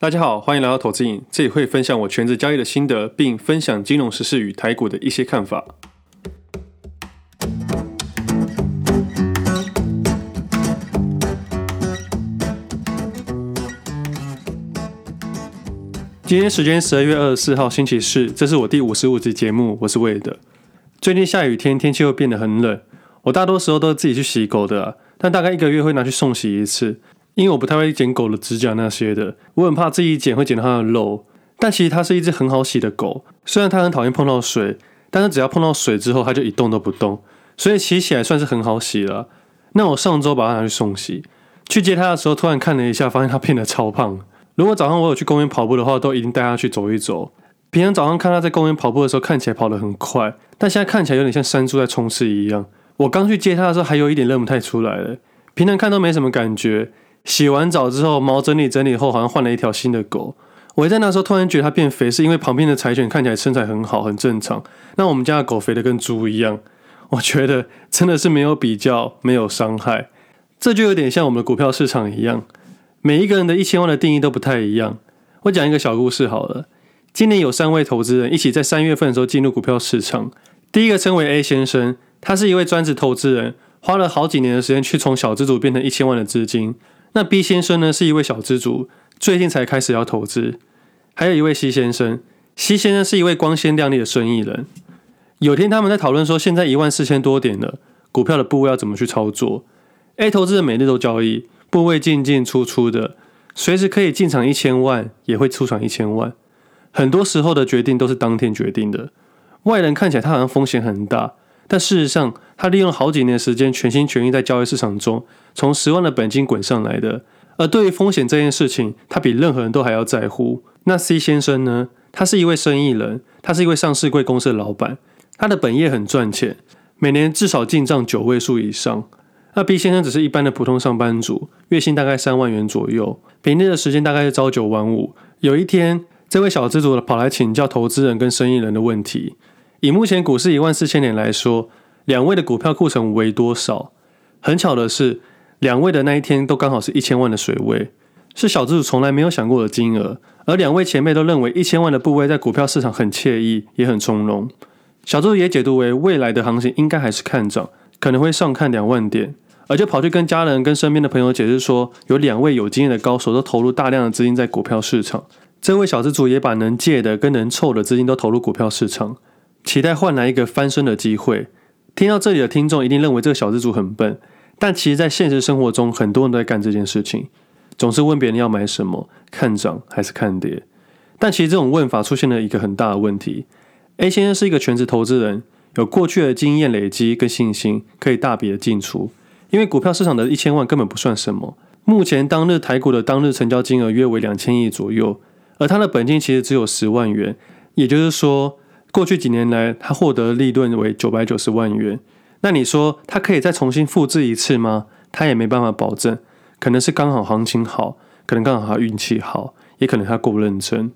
大家好，欢迎来到投资影，这里会分享我全职交易的心得，并分享金融时事与台股的一些看法。今天时间十二月二十四号星期四，这是我第五十五集节目，我是魏德。最近下雨天，天气又变得很冷，我大多时候都自己去洗狗的，但大概一个月会拿去送洗一次。因为我不太会剪狗的指甲那些的，我很怕自己剪会剪到它的肉。但其实它是一只很好洗的狗，虽然它很讨厌碰到水，但是只要碰到水之后，它就一动都不动，所以洗起来算是很好洗了。那我上周把它拿去送洗，去接它的时候，突然看了一下，发现它变得超胖。如果早上我有去公园跑步的话，都一定带它去走一走。平常早上看它在公园跑步的时候，看起来跑得很快，但现在看起来有点像山猪在冲刺一样。我刚去接它的时候，还有一点认不太出来了，平常看都没什么感觉。洗完澡之后，毛整理整理后，好像换了一条新的狗。我在那时候突然觉得它变肥，是因为旁边的柴犬看起来身材很好，很正常。那我们家的狗肥得跟猪一样。我觉得真的是没有比较，没有伤害。这就有点像我们的股票市场一样，每一个人的一千万的定义都不太一样。我讲一个小故事好了。今年有三位投资人一起在三月份的时候进入股票市场。第一个称为 A 先生，他是一位专职投资人，花了好几年的时间去从小资族变成一千万的资金。那 B 先生呢，是一位小资族，最近才开始要投资。还有一位 C 先生，C 先生是一位光鲜亮丽的生意人。有天他们在讨论说，现在一万四千多点了，股票的部位要怎么去操作？A 投资人每日都交易，部位进进出出的，随时可以进场一千万，也会出场一千万。很多时候的决定都是当天决定的。外人看起来他好像风险很大。但事实上，他利用好几年时间，全心全意在交易市场中，从十万的本金滚上来的。而对于风险这件事情，他比任何人都还要在乎。那 C 先生呢？他是一位生意人，他是一位上市贵公司的老板，他的本业很赚钱，每年至少进账九位数以上。那 B 先生只是一般的普通上班族，月薪大概三万元左右，平日的时间大概是朝九晚五。有一天，这位小资族跑来请教投资人跟生意人的问题。以目前股市一万四千点来说，两位的股票库存为多少？很巧的是，两位的那一天都刚好是一千万的水位，是小资主从来没有想过的金额。而两位前辈都认为一千万的部位在股票市场很惬意，也很从容。小资主也解读为未来的行情应该还是看涨，可能会上看两万点，而就跑去跟家人、跟身边的朋友解释说，有两位有经验的高手都投入大量的资金在股票市场。这位小资主也把能借的跟能凑的资金都投入股票市场。期待换来一个翻身的机会。听到这里的听众一定认为这个小资主很笨，但其实，在现实生活中，很多人都在干这件事情，总是问别人要买什么，看涨还是看跌。但其实这种问法出现了一个很大的问题。A 先生是一个全职投资人，有过去的经验累积跟信心，可以大笔的进出。因为股票市场的一千万根本不算什么。目前当日台股的当日成交金额约为两千亿左右，而他的本金其实只有十万元，也就是说。过去几年来，他获得利润为九百九十万元。那你说他可以再重新复制一次吗？他也没办法保证。可能是刚好行情好，可能刚好他运气好，也可能他够认真。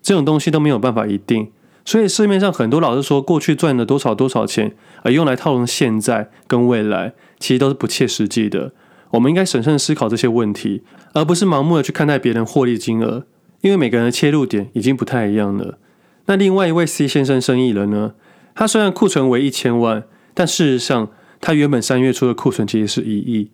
这种东西都没有办法一定。所以市面上很多老是说过去赚了多少多少钱，而用来套用现在跟未来，其实都是不切实际的。我们应该审慎思考这些问题，而不是盲目的去看待别人获利金额，因为每个人的切入点已经不太一样了。那另外一位 C 先生生意人呢？他虽然库存为一千万，但事实上他原本三月初的库存其实是一亿。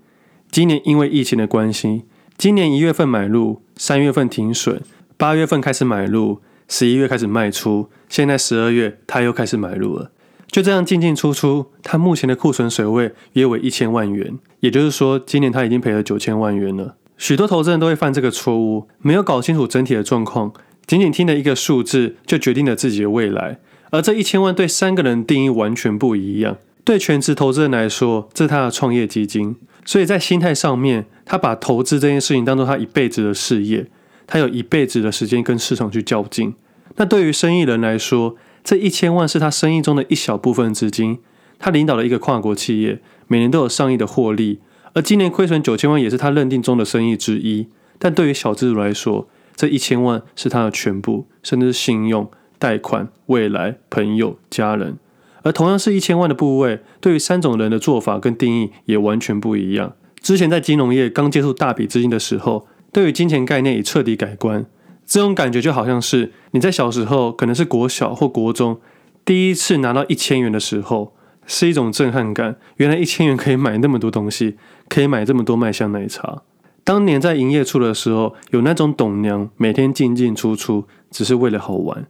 今年因为疫情的关系，今年一月份买入，三月份停损，八月份开始买入，十一月开始卖出，现在十二月他又开始买入了。就这样进进出出，他目前的库存水位约为一千万元，也就是说今年他已经赔了九千万元了。许多投资人都会犯这个错误，没有搞清楚整体的状况。仅仅听了一个数字，就决定了自己的未来。而这一千万对三个人定义完全不一样。对全职投资人来说，这是他的创业基金，所以在心态上面，他把投资这件事情当做他一辈子的事业，他有一辈子的时间跟市场去较劲。那对于生意人来说，这一千万是他生意中的一小部分资金。他领导了一个跨国企业，每年都有上亿的获利，而今年亏损九千万也是他认定中的生意之一。但对于小资主来说，这一千万是他的全部，甚至是信用、贷款、未来、朋友、家人。而同样是一千万的部位，对于三种人的做法跟定义也完全不一样。之前在金融业刚接触大笔资金的时候，对于金钱概念已彻底改观。这种感觉就好像是你在小时候，可能是国小或国中，第一次拿到一千元的时候，是一种震撼感。原来一千元可以买那么多东西，可以买这么多麦香奶茶。当年在营业处的时候，有那种董娘每天进进出出，只是为了好玩。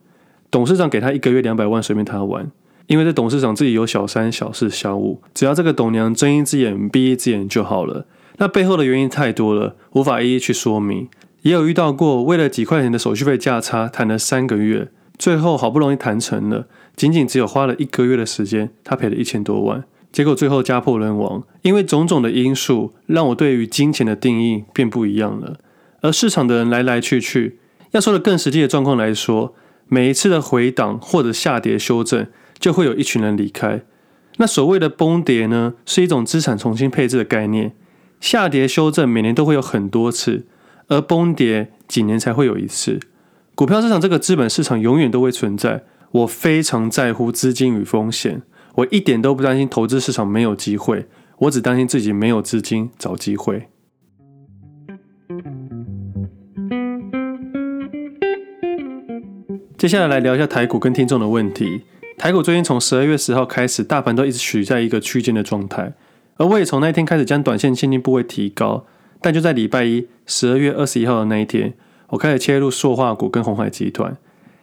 董事长给他一个月两百万，随便他玩。因为这董事长自己有小三、小四、小五，只要这个董娘睁一只眼闭一只眼就好了。那背后的原因太多了，无法一一去说明。也有遇到过，为了几块钱的手续费价差，谈了三个月，最后好不容易谈成了，仅仅只有花了一个月的时间，他赔了一千多万，结果最后家破人亡。因为种种的因素，让我对于金钱的定义变不一样了。而市场的人来来去去，要说的更实际的状况来说，每一次的回档或者下跌修正。就会有一群人离开。那所谓的崩跌呢，是一种资产重新配置的概念。下跌修正每年都会有很多次，而崩跌几年才会有一次。股票市场这个资本市场永远都会存在。我非常在乎资金与风险，我一点都不担心投资市场没有机会，我只担心自己没有资金找机会。接下来来聊一下台股跟听众的问题。台股最近从十二月十号开始，大盘都一直处在一个区间的状态，而我也从那一天开始将短线现金部位提高。但就在礼拜一，十二月二十一号的那一天，我开始切入塑化股跟鸿海集团，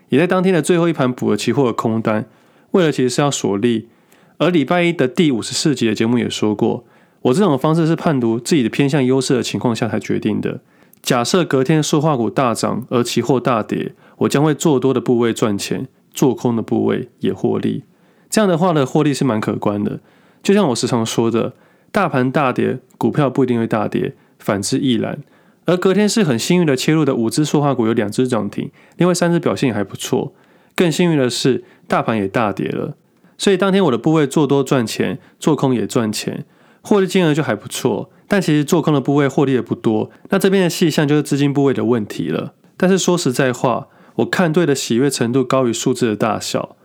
也在当天的最后一盘补了期货的空单，为了其实是要锁利。而礼拜一的第五十四集的节目也说过，我这种方式是判读自己的偏向优势的情况下才决定的。假设隔天塑化股大涨，而期货大跌，我将会做多的部位赚钱。做空的部位也获利，这样的话呢，获利是蛮可观的。就像我时常说的，大盘大跌，股票不一定会大跌，反之亦然。而隔天是很幸运的切入的五只塑化股有两只涨停，另外三只表现也还不错。更幸运的是，大盘也大跌了，所以当天我的部位做多赚钱，做空也赚钱，获利金额就还不错。但其实做空的部位获利也不多，那这边的细项就是资金部位的问题了。但是说实在话。我看对的喜悦程度高于数字的大小，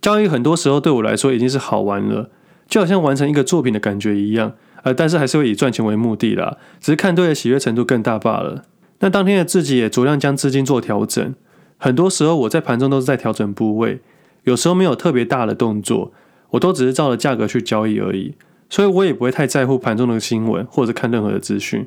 交易很多时候对我来说已经是好玩了，就好像完成一个作品的感觉一样，呃，但是还是会以赚钱为目的啦，只是看对的喜悦程度更大罢了。那当天的自己也酌量将资金做调整，很多时候我在盘中都是在调整部位，有时候没有特别大的动作，我都只是照着价格去交易而已，所以我也不会太在乎盘中的新闻或者看任何的资讯，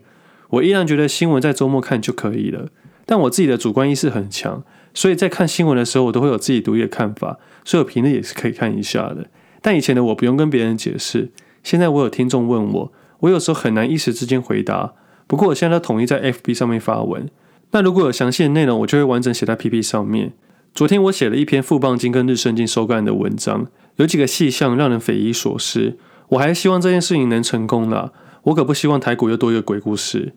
我依然觉得新闻在周末看就可以了，但我自己的主观意识很强。所以在看新闻的时候，我都会有自己独立的看法，所以我评论也是可以看一下的。但以前的我不用跟别人解释，现在我有听众问我，我有时候很难一时之间回答。不过我现在都统一在 FB 上面发文。那如果有详细的内容，我就会完整写在 PP 上面。昨天我写了一篇富邦金跟日盛金收干的文章，有几个细项让人匪夷所思。我还希望这件事情能成功啦，我可不希望台股又多一个鬼故事。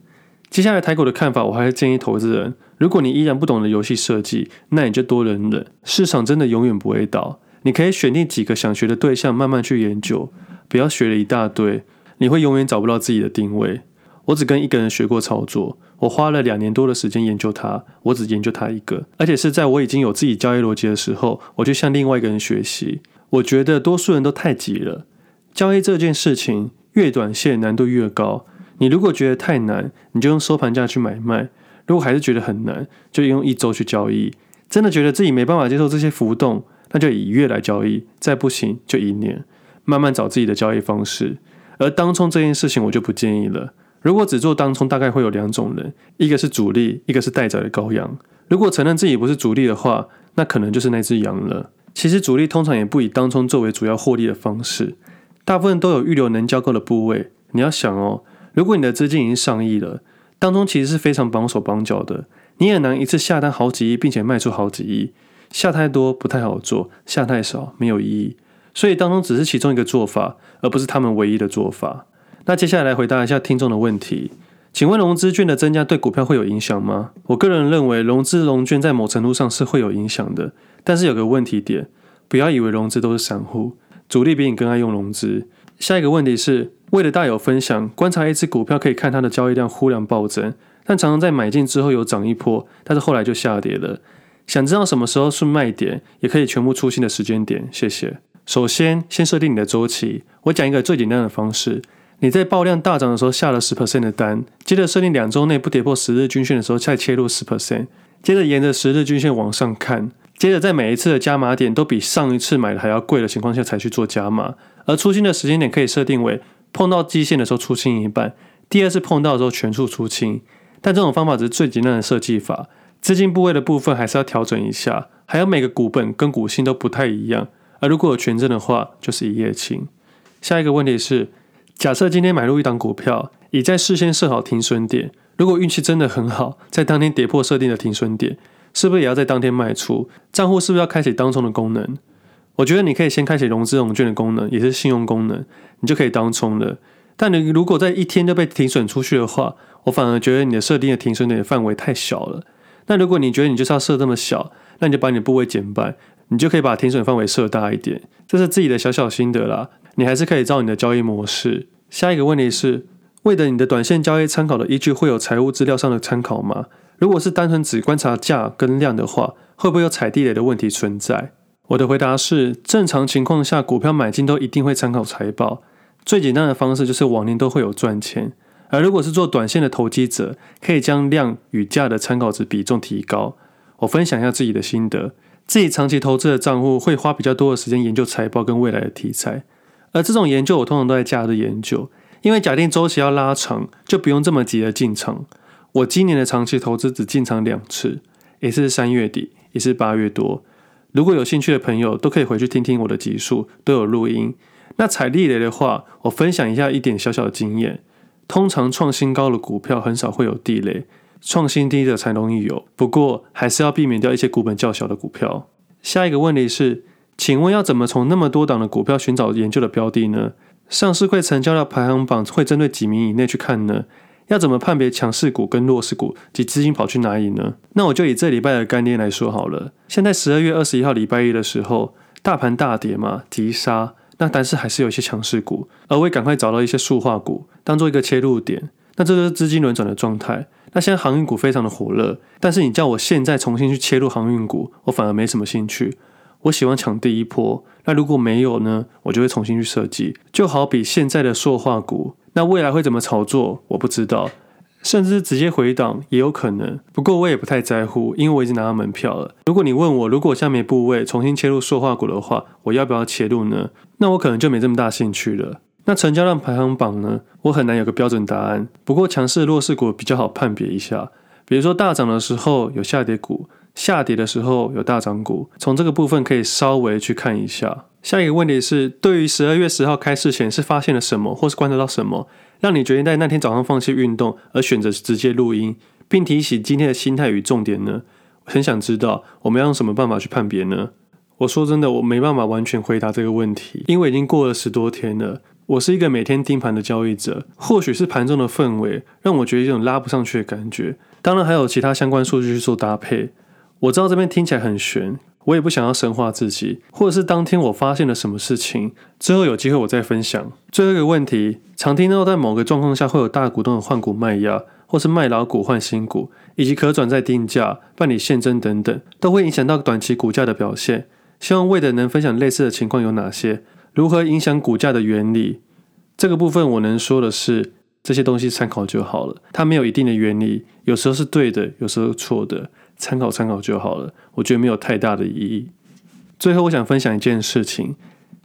接下来台股的看法，我还是建议投资人，如果你依然不懂得游戏设计，那你就多忍忍。市场真的永远不会倒，你可以选定几个想学的对象，慢慢去研究，不要学了一大堆，你会永远找不到自己的定位。我只跟一个人学过操作，我花了两年多的时间研究他，我只研究他一个，而且是在我已经有自己交易逻辑的时候，我就向另外一个人学习。我觉得多数人都太急了，交易这件事情越短线难度越高。你如果觉得太难，你就用收盘价去买卖；如果还是觉得很难，就用一周去交易。真的觉得自己没办法接受这些浮动，那就以月来交易；再不行就一年，慢慢找自己的交易方式。而当冲这件事情，我就不建议了。如果只做当冲，大概会有两种人：一个是主力，一个是待宰的羔羊。如果承认自己不是主力的话，那可能就是那只羊了。其实主力通常也不以当冲作为主要获利的方式，大部分都有预留能交割的部位。你要想哦。如果你的资金已经上亿了，当中其实是非常绑手绑脚的，你也能一次下单好几亿，并且卖出好几亿。下太多不太好做，下太少没有意义。所以当中只是其中一个做法，而不是他们唯一的做法。那接下来来回答一下听众的问题，请问融资券的增加对股票会有影响吗？我个人认为融资融券在某程度上是会有影响的，但是有个问题点，不要以为融资都是散户，主力比你更爱用融资。下一个问题是。为了大有分享，观察一只股票可以看它的交易量忽然暴增，但常常在买进之后有涨一波，但是后来就下跌了。想知道什么时候是卖点，也可以全部出清的时间点。谢谢。首先，先设定你的周期。我讲一个最简单的方式：你在爆量大涨的时候下了十 percent 的单，接着设定两周内不跌破十日均线的时候再切入十 percent，接着沿着十日均线往上看，接着在每一次的加码点都比上一次买的还要贵的情况下才去做加码，而出清的时间点可以设定为碰到基线的时候出清一半，第二次碰到的时候全数出清。但这种方法只是最简单的设计法，资金部位的部分还是要调整一下，还有每个股本跟股性都不太一样，而如果有权证的话，就是一夜情。下一个问题是，假设今天买入一档股票，已在事先设好停损点，如果运气真的很好，在当天跌破设定的停损点，是不是也要在当天卖出？账户是不是要开启当冲的功能？我觉得你可以先开启融资融券的功能，也是信用功能，你就可以当冲了。但你如果在一天就被停损出去的话，我反而觉得你的设定的停损点范围太小了。那如果你觉得你就是要设这么小，那你就把你的部位减半，你就可以把停损范围设大一点。这是自己的小小心得啦。你还是可以照你的交易模式。下一个问题是，为了你的短线交易参考的依据会有财务资料上的参考吗？如果是单纯只观察价跟量的话，会不会有踩地雷的问题存在？我的回答是，正常情况下，股票买进都一定会参考财报。最简单的方式就是往年都会有赚钱。而如果是做短线的投机者，可以将量与价的参考值比重提高。我分享一下自己的心得，自己长期投资的账户会花比较多的时间研究财报跟未来的题材。而这种研究，我通常都在假日研究，因为假定周期要拉长，就不用这么急的进场。我今年的长期投资只进场两次，一次是三月底，一次是八月多。如果有兴趣的朋友，都可以回去听听我的集数，都有录音。那踩地雷的话，我分享一下一点小小的经验。通常创新高的股票很少会有地雷，创新低的才容易有。不过还是要避免掉一些股本较小的股票。下一个问题是。请问要怎么从那么多档的股票寻找研究的标的呢？上市柜成交的排行榜会针对几名以内去看呢？要怎么判别强势股跟弱势股及资金跑去哪里呢？那我就以这礼拜的概念来说好了。现在十二月二十一号礼拜一的时候，大盘大跌嘛，急杀，那但是还是有一些强势股，而我也赶快找到一些塑化股当做一个切入点。那这就是资金轮转的状态。那现在航运股非常的火热，但是你叫我现在重新去切入航运股，我反而没什么兴趣。我喜欢抢第一波，那如果没有呢？我就会重新去设计。就好比现在的塑化股，那未来会怎么炒作，我不知道，甚至直接回档也有可能。不过我也不太在乎，因为我已经拿到门票了。如果你问我，如果下面部位重新切入塑化股的话，我要不要切入呢？那我可能就没这么大兴趣了。那成交量排行榜呢？我很难有个标准答案。不过强势弱势股比较好判别一下，比如说大涨的时候有下跌股。下跌的时候有大涨股，从这个部分可以稍微去看一下。下一个问题是，对于十二月十号开市前是发现了什么，或是观察到什么，让你决定在那天早上放弃运动，而选择直接录音，并提起今天的心态与重点呢？我很想知道，我们要用什么办法去判别呢？我说真的，我没办法完全回答这个问题，因为已经过了十多天了。我是一个每天盯盘的交易者，或许是盘中的氛围让我觉得有种拉不上去的感觉，当然还有其他相关数据去做搭配。我知道这边听起来很悬，我也不想要神化自己，或者是当天我发现了什么事情，之后有机会我再分享。最后一个问题，常听到在某个状况下会有大股东的换股卖压，或是卖老股换新股，以及可转债定价、办理现增等等，都会影响到短期股价的表现。希望 Wade 能分享类似的情况有哪些，如何影响股价的原理。这个部分我能说的是，这些东西参考就好了，它没有一定的原理，有时候是对的，有时候错的。参考参考就好了，我觉得没有太大的意义。最后，我想分享一件事情。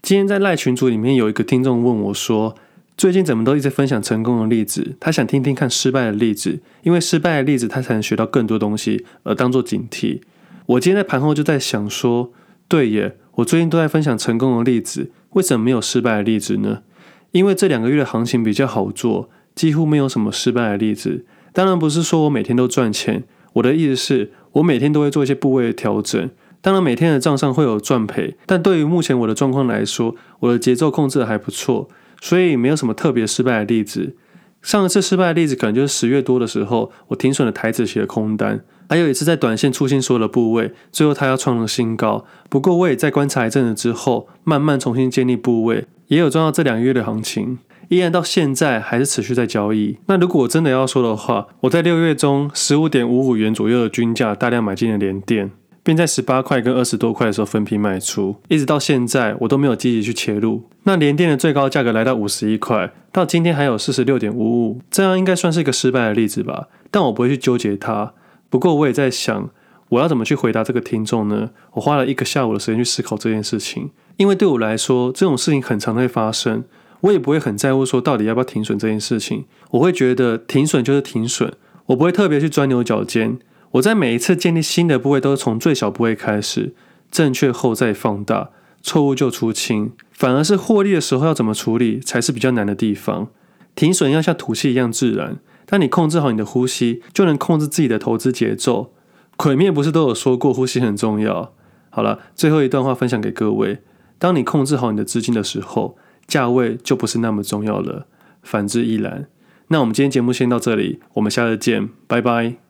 今天在赖群组里面有一个听众问我说：“最近怎么都一直分享成功的例子？他想听听看失败的例子，因为失败的例子他才能学到更多东西，而当做警惕。”我今天在盘后就在想说：“对耶，我最近都在分享成功的例子，为什么没有失败的例子呢？因为这两个月的行情比较好做，几乎没有什么失败的例子。当然不是说我每天都赚钱，我的意思是。”我每天都会做一些部位的调整，当然每天的账上会有赚赔，但对于目前我的状况来说，我的节奏控制的还不错，所以没有什么特别失败的例子。上一次失败的例子可能就是十月多的时候，我停损了台子写的空单，还有一次在短线出清所有的部位，最后它要创了新高。不过我也在观察一阵子之后，慢慢重新建立部位，也有赚到这两个月的行情。依然到现在还是持续在交易。那如果我真的要说的话，我在六月中十五点五五元左右的均价大量买进了联电，并在十八块跟二十多块的时候分批卖出，一直到现在我都没有积极去切入。那联电的最高价格来到五十一块，到今天还有四十六点五五，这样应该算是一个失败的例子吧？但我不会去纠结它。不过我也在想，我要怎么去回答这个听众呢？我花了一个下午的时间去思考这件事情，因为对我来说，这种事情很常会发生，我也不会很在乎说到底要不要停损这件事情。我会觉得停损就是停损，我不会特别去钻牛角尖。我在每一次建立新的部位，都是从最小部位开始，正确后再放大，错误就出清。反而是获利的时候要怎么处理，才是比较难的地方。停损要像吐气一样自然，当你控制好你的呼吸，就能控制自己的投资节奏。鬼灭不是都有说过呼吸很重要？好了，最后一段话分享给各位：当你控制好你的资金的时候，价位就不是那么重要了。反之亦然。那我们今天节目先到这里，我们下次见，拜拜。